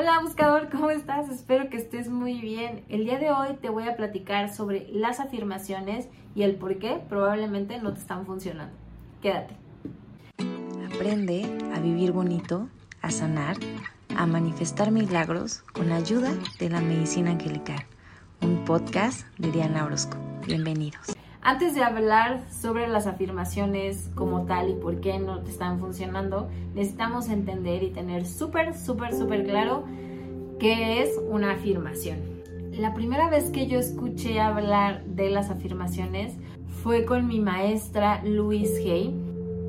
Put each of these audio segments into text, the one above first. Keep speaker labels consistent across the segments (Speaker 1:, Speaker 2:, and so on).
Speaker 1: Hola buscador, ¿cómo estás? Espero que estés muy bien. El día de hoy te voy a platicar sobre las afirmaciones y el por qué probablemente no te están funcionando. Quédate.
Speaker 2: Aprende a vivir bonito, a sanar, a manifestar milagros con la ayuda de la medicina angelical. Un podcast de Diana Orozco. Bienvenidos.
Speaker 1: Antes de hablar sobre las afirmaciones como tal y por qué no te están funcionando, necesitamos entender y tener súper, súper, súper claro qué es una afirmación. La primera vez que yo escuché hablar de las afirmaciones fue con mi maestra Louise Hay.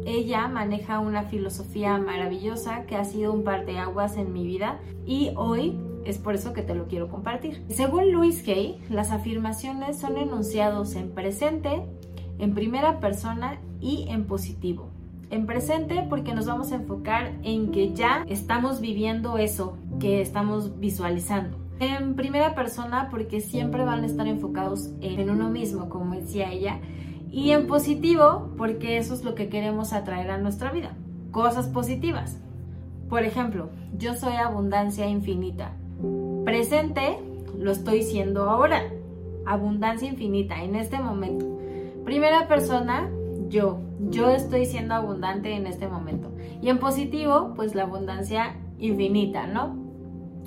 Speaker 1: Ella maneja una filosofía maravillosa que ha sido un parteaguas en mi vida y hoy es por eso que te lo quiero compartir. Según Louis Hay, las afirmaciones son enunciados en presente, en primera persona y en positivo. En presente porque nos vamos a enfocar en que ya estamos viviendo eso que estamos visualizando. En primera persona porque siempre van a estar enfocados en uno mismo, como decía ella. Y en positivo porque eso es lo que queremos atraer a nuestra vida. Cosas positivas. Por ejemplo, yo soy abundancia infinita. Presente lo estoy siendo ahora. Abundancia infinita en este momento. Primera persona, yo. Yo estoy siendo abundante en este momento. Y en positivo, pues la abundancia infinita, ¿no?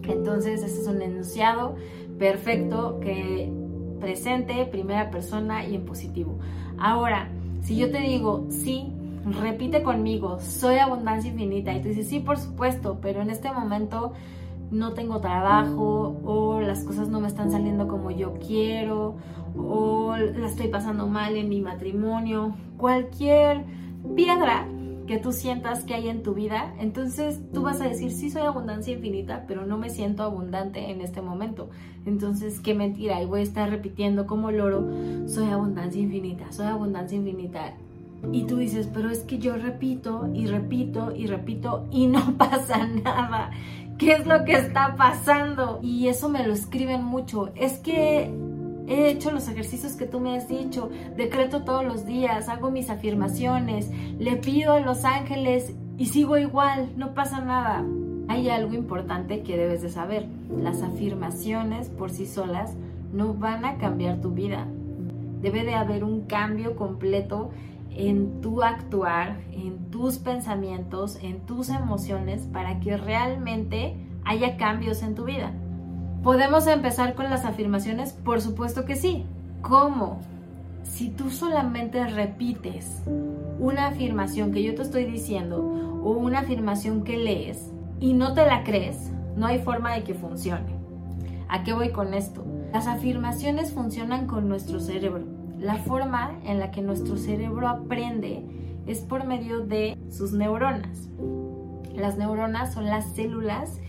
Speaker 1: Entonces, este es un enunciado perfecto que presente, primera persona y en positivo. Ahora, si yo te digo, sí, repite conmigo, soy abundancia infinita, y tú dices, sí, por supuesto, pero en este momento no tengo trabajo o las cosas no me están saliendo como yo quiero o la estoy pasando mal en mi matrimonio, cualquier piedra que tú sientas que hay en tu vida, entonces tú vas a decir, sí soy abundancia infinita, pero no me siento abundante en este momento. Entonces, qué mentira, y voy a estar repitiendo como loro, soy abundancia infinita, soy abundancia infinita. Y tú dices, pero es que yo repito y repito y repito y no pasa nada. ¿Qué es lo que está pasando? Y eso me lo escriben mucho. Es que he hecho los ejercicios que tú me has dicho, decreto todos los días, hago mis afirmaciones, le pido a los ángeles y sigo igual, no pasa nada. Hay algo importante que debes de saber. Las afirmaciones por sí solas no van a cambiar tu vida. Debe de haber un cambio completo en tu actuar, en tus pensamientos, en tus emociones, para que realmente haya cambios en tu vida. ¿Podemos empezar con las afirmaciones? Por supuesto que sí. ¿Cómo? Si tú solamente repites una afirmación que yo te estoy diciendo o una afirmación que lees y no te la crees, no hay forma de que funcione. ¿A qué voy con esto? Las afirmaciones funcionan con nuestro cerebro la forma en la que nuestro cerebro aprende es por medio de sus neuronas. Las neuronas son las células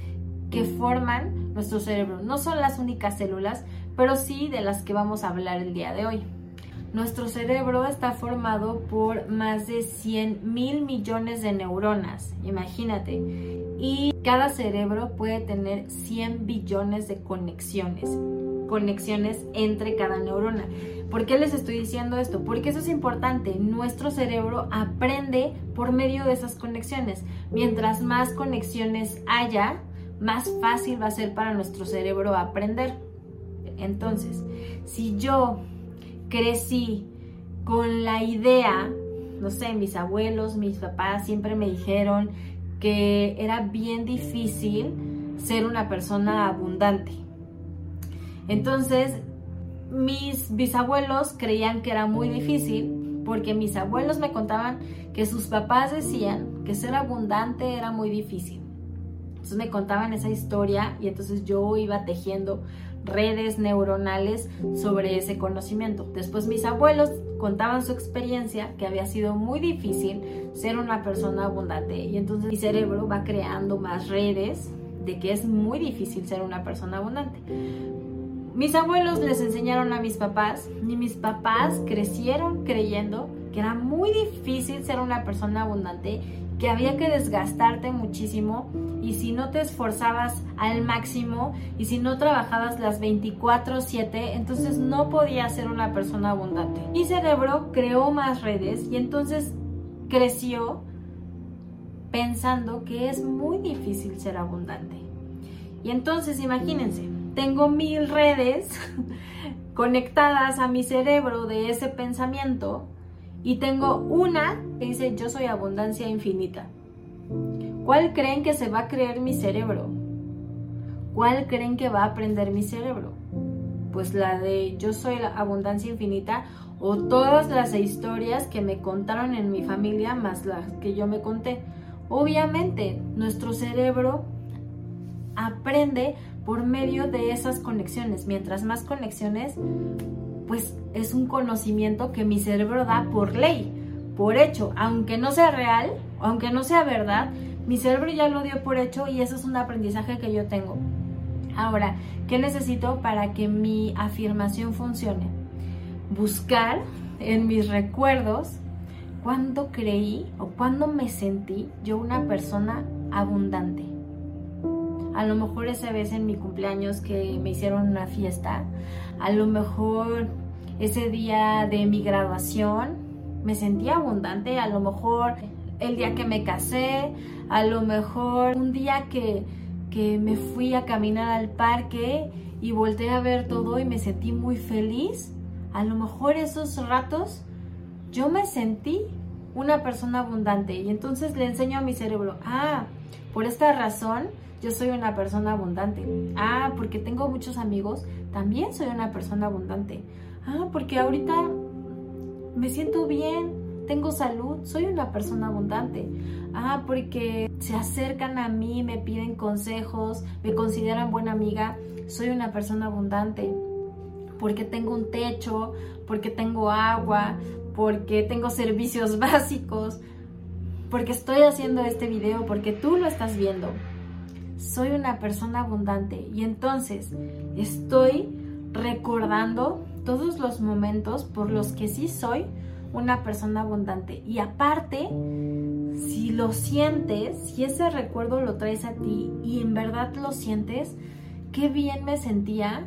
Speaker 1: que forman nuestro cerebro. No son las únicas células, pero sí de las que vamos a hablar el día de hoy. Nuestro cerebro está formado por más de 100 mil millones de neuronas, imagínate. Y cada cerebro puede tener 100 billones de conexiones conexiones entre cada neurona. ¿Por qué les estoy diciendo esto? Porque eso es importante. Nuestro cerebro aprende por medio de esas conexiones. Mientras más conexiones haya, más fácil va a ser para nuestro cerebro aprender. Entonces, si yo crecí con la idea, no sé, mis abuelos, mis papás siempre me dijeron que era bien difícil ser una persona abundante entonces, mis bisabuelos creían que era muy difícil porque mis abuelos me contaban que sus papás decían que ser abundante era muy difícil. Entonces me contaban esa historia y entonces yo iba tejiendo redes neuronales sobre ese conocimiento. Después mis abuelos contaban su experiencia que había sido muy difícil ser una persona abundante y entonces mi cerebro va creando más redes de que es muy difícil ser una persona abundante. Mis abuelos les enseñaron a mis papás y mis papás crecieron creyendo que era muy difícil ser una persona abundante, que había que desgastarte muchísimo y si no te esforzabas al máximo y si no trabajabas las 24/7, entonces no podías ser una persona abundante. Mi cerebro creó más redes y entonces creció pensando que es muy difícil ser abundante. Y entonces imagínense, tengo mil redes conectadas a mi cerebro de ese pensamiento y tengo una que dice yo soy abundancia infinita. ¿Cuál creen que se va a creer mi cerebro? ¿Cuál creen que va a aprender mi cerebro? Pues la de yo soy abundancia infinita o todas las historias que me contaron en mi familia más las que yo me conté. Obviamente, nuestro cerebro aprende por medio de esas conexiones. Mientras más conexiones, pues es un conocimiento que mi cerebro da por ley, por hecho, aunque no sea real, aunque no sea verdad, mi cerebro ya lo dio por hecho y eso es un aprendizaje que yo tengo. Ahora, ¿qué necesito para que mi afirmación funcione? Buscar en mis recuerdos cuándo creí o cuándo me sentí yo una persona abundante. A lo mejor esa vez en mi cumpleaños que me hicieron una fiesta, a lo mejor ese día de mi graduación me sentí abundante, a lo mejor el día que me casé, a lo mejor un día que, que me fui a caminar al parque y volteé a ver todo y me sentí muy feliz. A lo mejor esos ratos yo me sentí una persona abundante y entonces le enseño a mi cerebro, ah, por esta razón yo soy una persona abundante. Ah, porque tengo muchos amigos, también soy una persona abundante. Ah, porque ahorita me siento bien, tengo salud, soy una persona abundante. Ah, porque se acercan a mí, me piden consejos, me consideran buena amiga, soy una persona abundante. Porque tengo un techo, porque tengo agua, porque tengo servicios básicos, porque estoy haciendo este video, porque tú lo estás viendo. Soy una persona abundante y entonces estoy recordando todos los momentos por los que sí soy una persona abundante. Y aparte, si lo sientes, si ese recuerdo lo traes a ti y en verdad lo sientes, qué bien me sentía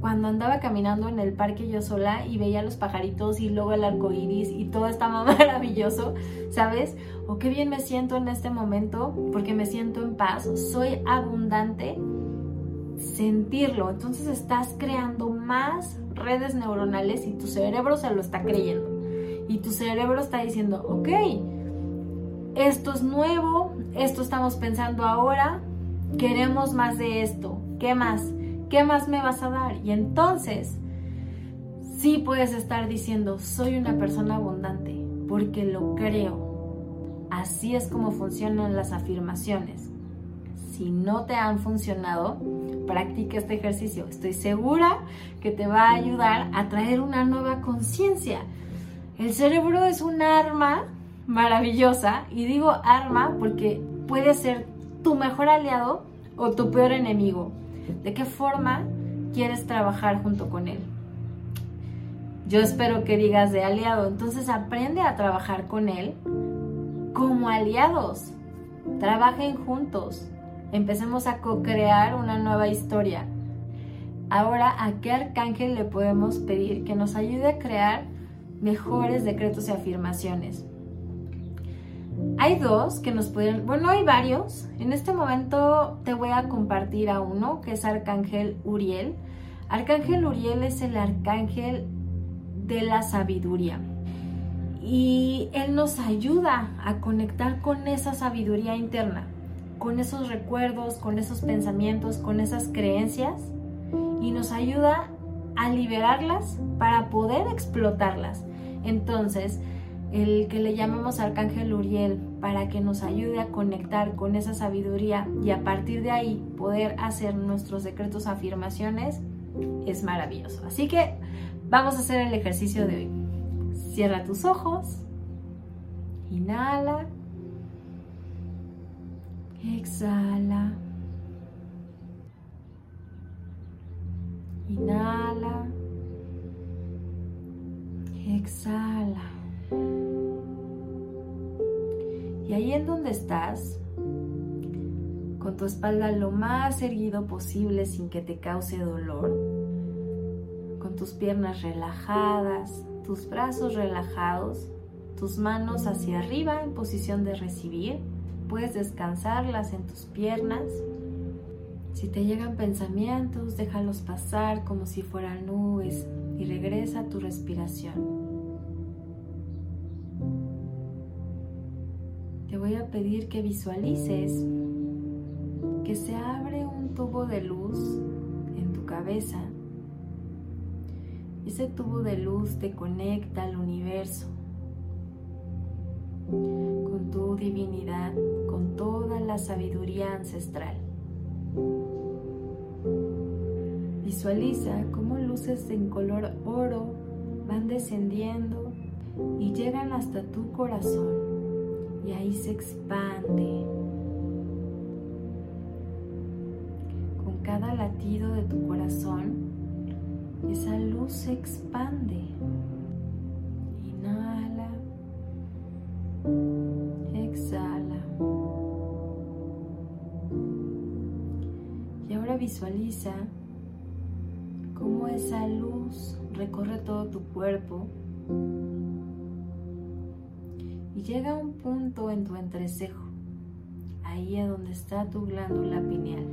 Speaker 1: cuando andaba caminando en el parque yo sola y veía los pajaritos y luego el arco iris y todo estaba maravilloso, ¿sabes? O qué bien me siento en este momento porque me siento en paz, soy abundante. Sentirlo, entonces estás creando más redes neuronales y tu cerebro se lo está creyendo. Y tu cerebro está diciendo, ok, esto es nuevo, esto estamos pensando ahora, queremos más de esto, ¿qué más? ¿Qué más me vas a dar? Y entonces, sí puedes estar diciendo, soy una persona abundante, porque lo creo. Así es como funcionan las afirmaciones. Si no te han funcionado, practica este ejercicio. Estoy segura que te va a ayudar a traer una nueva conciencia. El cerebro es un arma maravillosa y digo arma porque puede ser tu mejor aliado o tu peor enemigo. ¿De qué forma quieres trabajar junto con él? Yo espero que digas de aliado, entonces aprende a trabajar con él como aliados. Trabajen juntos. Empecemos a co-crear una nueva historia. Ahora, ¿a qué arcángel le podemos pedir que nos ayude a crear mejores decretos y afirmaciones? Hay dos que nos pueden, bueno, hay varios. En este momento te voy a compartir a uno que es Arcángel Uriel. Arcángel Uriel es el arcángel de la sabiduría. Y él nos ayuda a conectar con esa sabiduría interna, con esos recuerdos, con esos pensamientos, con esas creencias y nos ayuda a liberarlas para poder explotarlas. Entonces, el que le llamamos Arcángel Uriel para que nos ayude a conectar con esa sabiduría y a partir de ahí poder hacer nuestros secretos afirmaciones es maravilloso. Así que vamos a hacer el ejercicio de hoy. Cierra tus ojos, inhala, exhala, inhala, exhala. Y ahí en donde estás, con tu espalda lo más erguido posible sin que te cause dolor, con tus piernas relajadas, tus brazos relajados, tus manos hacia arriba en posición de recibir, puedes descansarlas en tus piernas. Si te llegan pensamientos, déjalos pasar como si fueran nubes y regresa a tu respiración. Voy a pedir que visualices que se abre un tubo de luz en tu cabeza. Ese tubo de luz te conecta al universo, con tu divinidad, con toda la sabiduría ancestral. Visualiza cómo luces en color oro van descendiendo y llegan hasta tu corazón y ahí se expande. Con cada latido de tu corazón, esa luz se expande. Inhala. Exhala. Y ahora visualiza cómo esa luz recorre todo tu cuerpo y llega un punto en tu entrecejo, ahí a donde está tu glándula pineal.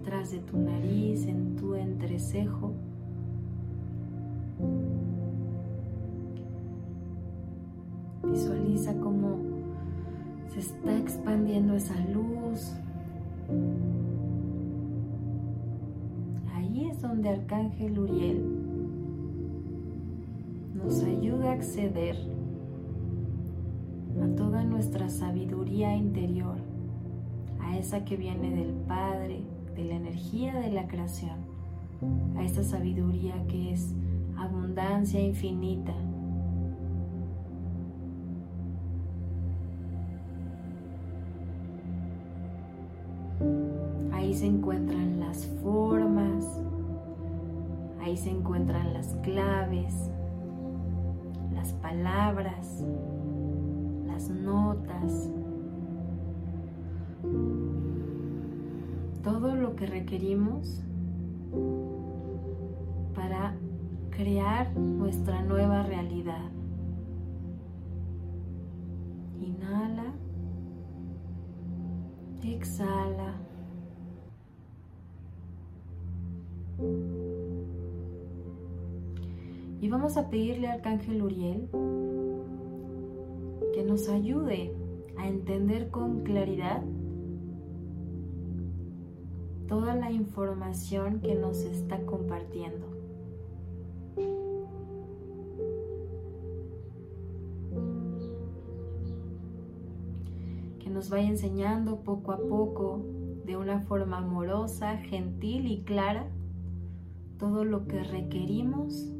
Speaker 1: Atrás de tu nariz, en tu entrecejo. Visualiza cómo se está expandiendo esa luz. Ahí es donde Arcángel Uriel nos ayuda a acceder a toda nuestra sabiduría interior, a esa que viene del Padre, de la energía de la creación, a esa sabiduría que es abundancia infinita. Ahí se encuentran las formas, ahí se encuentran las claves, las palabras, las notas, todo lo que requerimos para crear nuestra nueva realidad. Inhala, exhala. Y vamos a pedirle al Arcángel Uriel que nos ayude a entender con claridad toda la información que nos está compartiendo. Que nos vaya enseñando poco a poco, de una forma amorosa, gentil y clara, todo lo que requerimos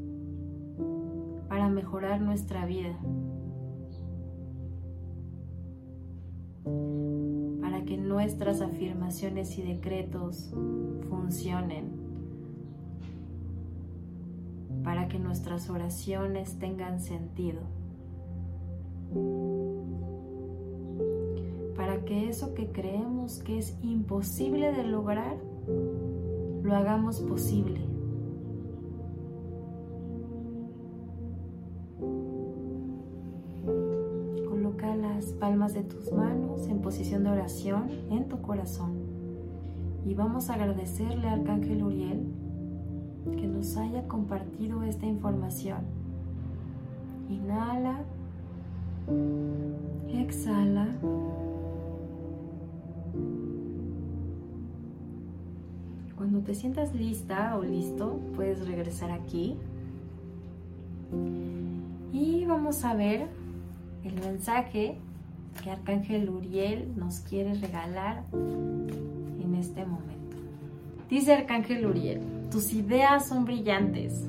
Speaker 1: mejorar nuestra vida. Para que nuestras afirmaciones y decretos funcionen. Para que nuestras oraciones tengan sentido. Para que eso que creemos que es imposible de lograr, lo hagamos posible. Palmas de tus manos en posición de oración en tu corazón. Y vamos a agradecerle al Arcángel Uriel que nos haya compartido esta información. Inhala, exhala. Cuando te sientas lista o listo, puedes regresar aquí. Y vamos a ver el mensaje que Arcángel Uriel nos quiere regalar en este momento. Dice Arcángel Uriel, tus ideas son brillantes.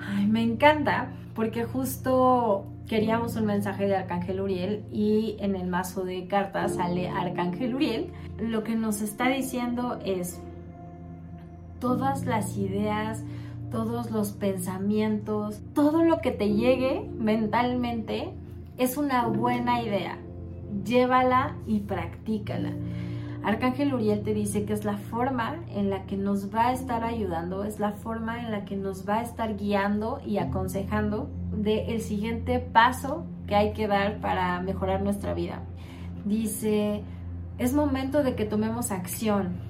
Speaker 1: Ay, me encanta porque justo queríamos un mensaje de Arcángel Uriel y en el mazo de cartas sale Arcángel Uriel. Lo que nos está diciendo es todas las ideas, todos los pensamientos, todo lo que te llegue mentalmente es una buena idea llévala y practícala. Arcángel Uriel te dice que es la forma en la que nos va a estar ayudando, es la forma en la que nos va a estar guiando y aconsejando de el siguiente paso que hay que dar para mejorar nuestra vida. Dice, es momento de que tomemos acción.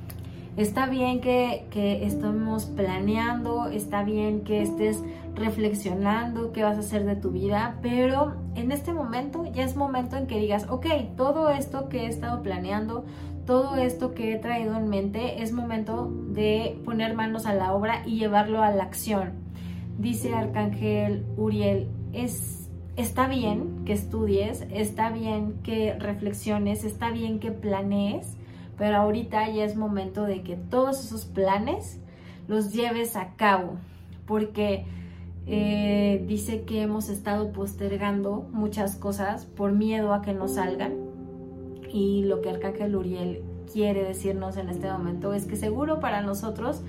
Speaker 1: Está bien que, que, estemos planeando, está bien que estés reflexionando qué vas a hacer de tu vida, pero en este momento ya es momento en que digas, ok, todo esto que he estado planeando, todo esto que he traído en mente, es momento de poner manos a la obra y llevarlo a la acción. Dice Arcángel Uriel, es, está bien que estudies, está bien que reflexiones, está bien que planees, pero ahorita ya es momento de que todos esos planes los lleves a cabo, porque eh, dice que hemos estado postergando muchas cosas por miedo a que no salgan y lo que Arcángel Uriel quiere decirnos en este momento es que seguro para nosotros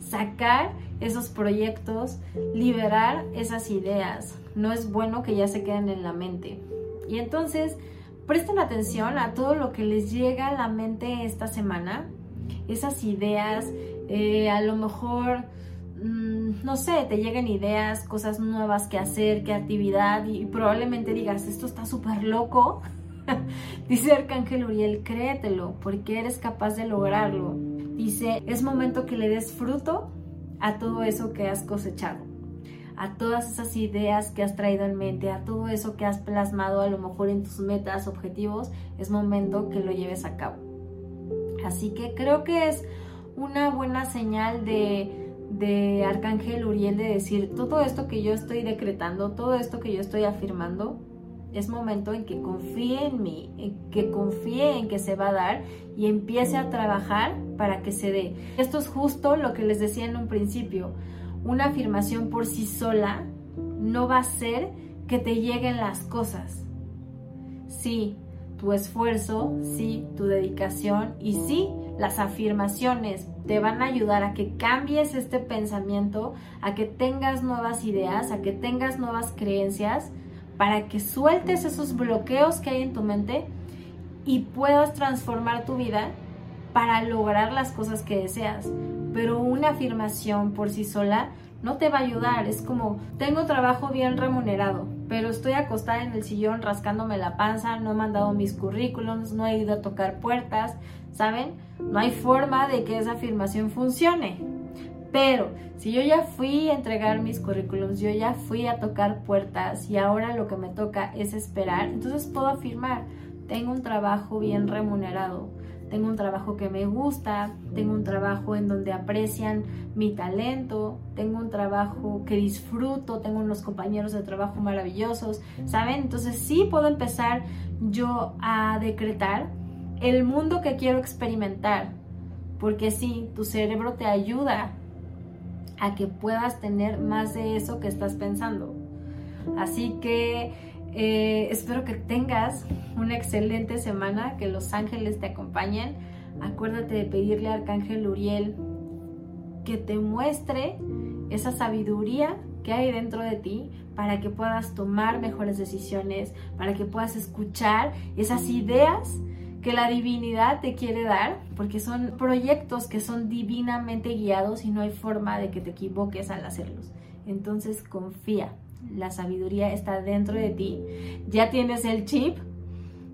Speaker 1: sacar esos proyectos, liberar esas ideas, no es bueno que ya se queden en la mente. Y entonces, presten atención a todo lo que les llega a la mente esta semana, esas ideas, eh, a lo mejor, mm, no sé, te lleguen ideas, cosas nuevas que hacer, qué actividad, y probablemente digas, esto está súper loco, Dice Arcángel Uriel, créetelo, porque eres capaz de lograrlo. Dice, es momento que le des fruto a todo eso que has cosechado, a todas esas ideas que has traído en mente, a todo eso que has plasmado a lo mejor en tus metas, objetivos, es momento que lo lleves a cabo. Así que creo que es una buena señal de, de Arcángel Uriel de decir, todo esto que yo estoy decretando, todo esto que yo estoy afirmando, es momento en que confíe en mí, en que confíe en que se va a dar y empiece a trabajar para que se dé. Esto es justo lo que les decía en un principio. Una afirmación por sí sola no va a ser que te lleguen las cosas. Sí, tu esfuerzo, sí, tu dedicación y sí, las afirmaciones te van a ayudar a que cambies este pensamiento, a que tengas nuevas ideas, a que tengas nuevas creencias para que sueltes esos bloqueos que hay en tu mente y puedas transformar tu vida para lograr las cosas que deseas. Pero una afirmación por sí sola no te va a ayudar. Es como, tengo trabajo bien remunerado, pero estoy acostada en el sillón rascándome la panza, no he mandado mis currículums, no he ido a tocar puertas, ¿saben? No hay forma de que esa afirmación funcione. Pero si yo ya fui a entregar mis currículums, yo ya fui a tocar puertas y ahora lo que me toca es esperar, entonces puedo afirmar, tengo un trabajo bien remunerado, tengo un trabajo que me gusta, tengo un trabajo en donde aprecian mi talento, tengo un trabajo que disfruto, tengo unos compañeros de trabajo maravillosos, ¿saben? Entonces sí puedo empezar yo a decretar el mundo que quiero experimentar, porque sí, tu cerebro te ayuda a que puedas tener más de eso que estás pensando. Así que eh, espero que tengas una excelente semana, que los ángeles te acompañen. Acuérdate de pedirle al arcángel Uriel que te muestre esa sabiduría que hay dentro de ti para que puedas tomar mejores decisiones, para que puedas escuchar esas ideas que la divinidad te quiere dar, porque son proyectos que son divinamente guiados y no hay forma de que te equivoques al hacerlos. Entonces confía, la sabiduría está dentro de ti, ya tienes el chip,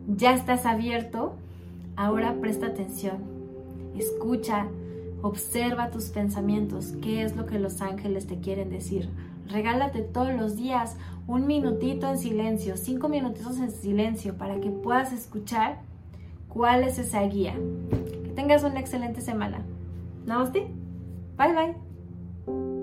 Speaker 1: ya estás abierto, ahora presta atención, escucha, observa tus pensamientos, qué es lo que los ángeles te quieren decir. Regálate todos los días un minutito en silencio, cinco minutitos en silencio para que puedas escuchar cuál es esa guía. Que tengas una excelente semana. Namaste. Bye bye.